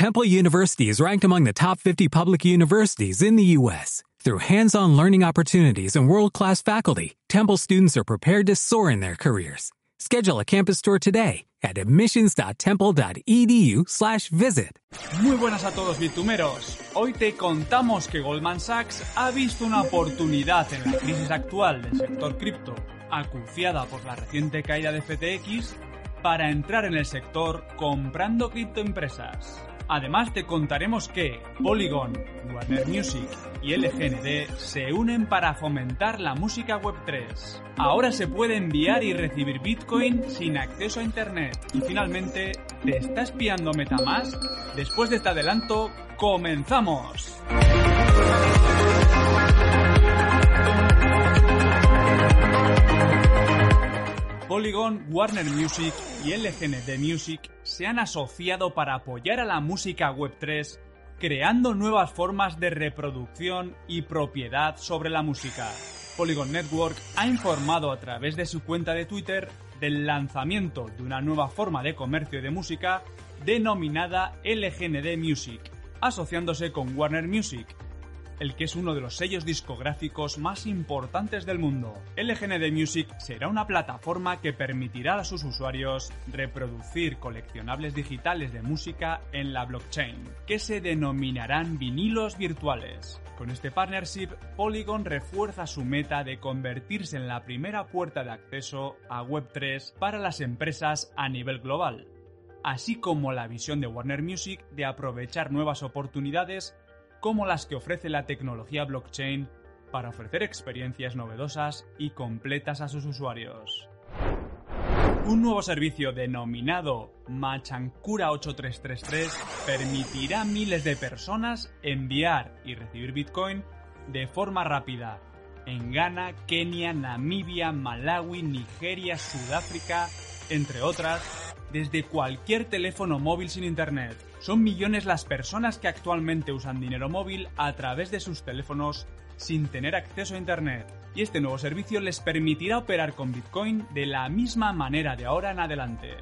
Temple University is ranked among the top 50 public universities in the U.S. Through hands-on learning opportunities and world-class faculty, Temple students are prepared to soar in their careers. Schedule a campus tour today at admissions.temple.edu/visit. Muy buenas a todos bitumeros. Hoy te contamos que Goldman Sachs ha visto una oportunidad en la crisis actual del sector cripto, acuciada por la reciente caída de FTX, para entrar en el sector comprando criptoempresas. Además te contaremos que Polygon, Warner Music y LGND se unen para fomentar la música Web3. Ahora se puede enviar y recibir Bitcoin sin acceso a Internet. Y finalmente, ¿te está espiando Metamask? Después de este adelanto, ¡comenzamos! Polygon, Warner Music y LGND Music se han asociado para apoyar a la música Web3 creando nuevas formas de reproducción y propiedad sobre la música. Polygon Network ha informado a través de su cuenta de Twitter del lanzamiento de una nueva forma de comercio de música denominada LGND Music, asociándose con Warner Music, el que es uno de los sellos discográficos más importantes del mundo. LGND Music será una plataforma que permitirá a sus usuarios reproducir coleccionables digitales de música en la blockchain, que se denominarán vinilos virtuales. Con este partnership, Polygon refuerza su meta de convertirse en la primera puerta de acceso a Web3 para las empresas a nivel global así como la visión de Warner Music de aprovechar nuevas oportunidades como las que ofrece la tecnología blockchain para ofrecer experiencias novedosas y completas a sus usuarios. Un nuevo servicio denominado Machankura 8333 permitirá a miles de personas enviar y recibir Bitcoin de forma rápida en Ghana, Kenia, Namibia, Malawi, Nigeria, Sudáfrica, entre otras, desde cualquier teléfono móvil sin internet. Son millones las personas que actualmente usan dinero móvil a través de sus teléfonos sin tener acceso a Internet. Y este nuevo servicio les permitirá operar con Bitcoin de la misma manera de ahora en adelante.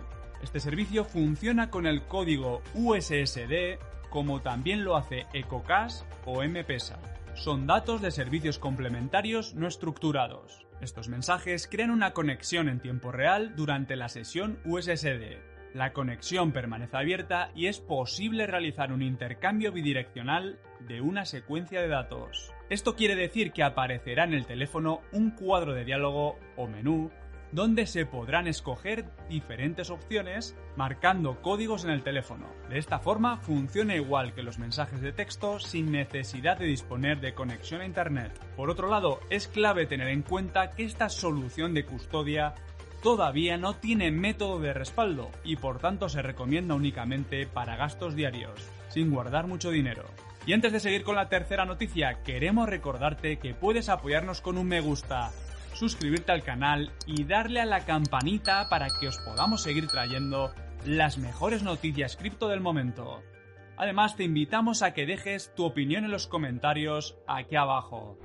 Este servicio funciona con el código USSD como también lo hace EcoCash o M-Pesa. Son datos de servicios complementarios no estructurados. Estos mensajes crean una conexión en tiempo real durante la sesión USSD. La conexión permanece abierta y es posible realizar un intercambio bidireccional de una secuencia de datos. Esto quiere decir que aparecerá en el teléfono un cuadro de diálogo o menú donde se podrán escoger diferentes opciones marcando códigos en el teléfono. De esta forma funciona igual que los mensajes de texto sin necesidad de disponer de conexión a Internet. Por otro lado, es clave tener en cuenta que esta solución de custodia todavía no tiene método de respaldo y por tanto se recomienda únicamente para gastos diarios, sin guardar mucho dinero. Y antes de seguir con la tercera noticia, queremos recordarte que puedes apoyarnos con un me gusta, suscribirte al canal y darle a la campanita para que os podamos seguir trayendo las mejores noticias cripto del momento. Además te invitamos a que dejes tu opinión en los comentarios aquí abajo.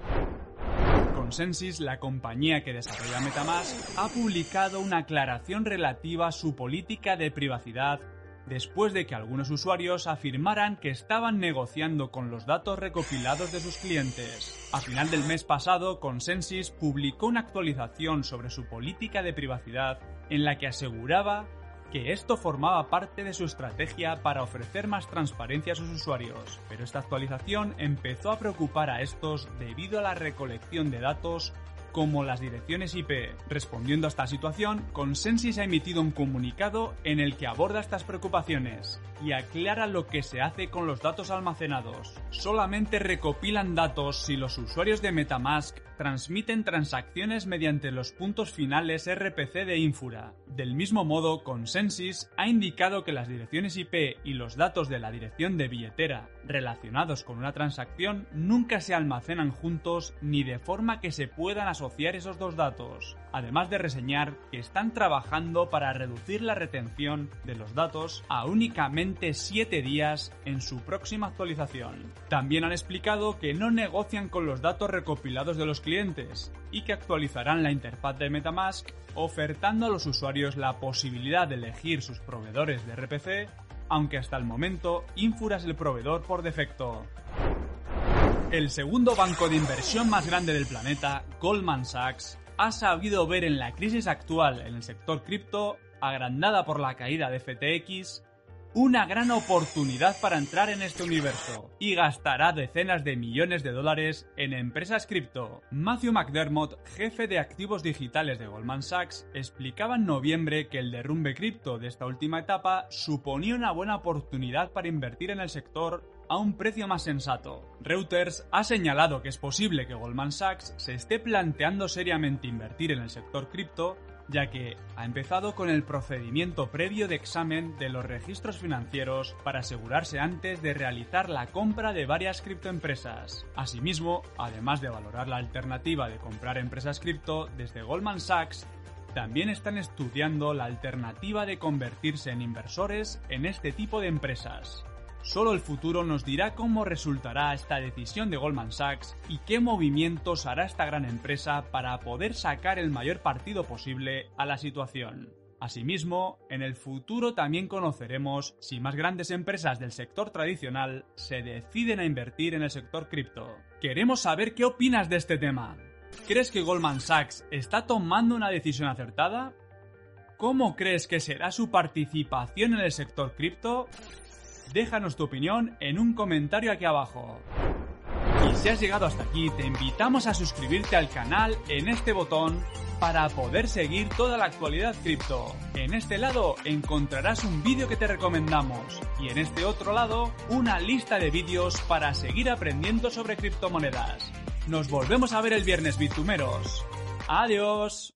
Consensus, la compañía que desarrolla Metamask, ha publicado una aclaración relativa a su política de privacidad después de que algunos usuarios afirmaran que estaban negociando con los datos recopilados de sus clientes. A final del mes pasado, Consensus publicó una actualización sobre su política de privacidad en la que aseguraba que esto formaba parte de su estrategia para ofrecer más transparencia a sus usuarios, pero esta actualización empezó a preocupar a estos debido a la recolección de datos como las direcciones IP. Respondiendo a esta situación, Consensus ha emitido un comunicado en el que aborda estas preocupaciones y aclara lo que se hace con los datos almacenados. Solamente recopilan datos si los usuarios de Metamask transmiten transacciones mediante los puntos finales RPC de Infura. Del mismo modo, Consensus ha indicado que las direcciones IP y los datos de la dirección de billetera relacionados con una transacción nunca se almacenan juntos ni de forma que se puedan esos dos datos, además de reseñar que están trabajando para reducir la retención de los datos a únicamente 7 días en su próxima actualización. También han explicado que no negocian con los datos recopilados de los clientes y que actualizarán la interfaz de Metamask ofertando a los usuarios la posibilidad de elegir sus proveedores de RPC aunque hasta el momento Infura es el proveedor por defecto. El segundo banco de inversión más grande del planeta, Goldman Sachs, ha sabido ver en la crisis actual en el sector cripto, agrandada por la caída de FTX, una gran oportunidad para entrar en este universo y gastará decenas de millones de dólares en empresas cripto. Matthew McDermott, jefe de activos digitales de Goldman Sachs, explicaba en noviembre que el derrumbe cripto de esta última etapa suponía una buena oportunidad para invertir en el sector a un precio más sensato. Reuters ha señalado que es posible que Goldman Sachs se esté planteando seriamente invertir en el sector cripto ya que ha empezado con el procedimiento previo de examen de los registros financieros para asegurarse antes de realizar la compra de varias criptoempresas. Asimismo, además de valorar la alternativa de comprar empresas cripto desde Goldman Sachs, también están estudiando la alternativa de convertirse en inversores en este tipo de empresas. Solo el futuro nos dirá cómo resultará esta decisión de Goldman Sachs y qué movimientos hará esta gran empresa para poder sacar el mayor partido posible a la situación. Asimismo, en el futuro también conoceremos si más grandes empresas del sector tradicional se deciden a invertir en el sector cripto. Queremos saber qué opinas de este tema. ¿Crees que Goldman Sachs está tomando una decisión acertada? ¿Cómo crees que será su participación en el sector cripto? Déjanos tu opinión en un comentario aquí abajo. Y si has llegado hasta aquí, te invitamos a suscribirte al canal en este botón para poder seguir toda la actualidad cripto. En este lado encontrarás un vídeo que te recomendamos y en este otro lado una lista de vídeos para seguir aprendiendo sobre criptomonedas. Nos volvemos a ver el viernes, bitumeros. Adiós.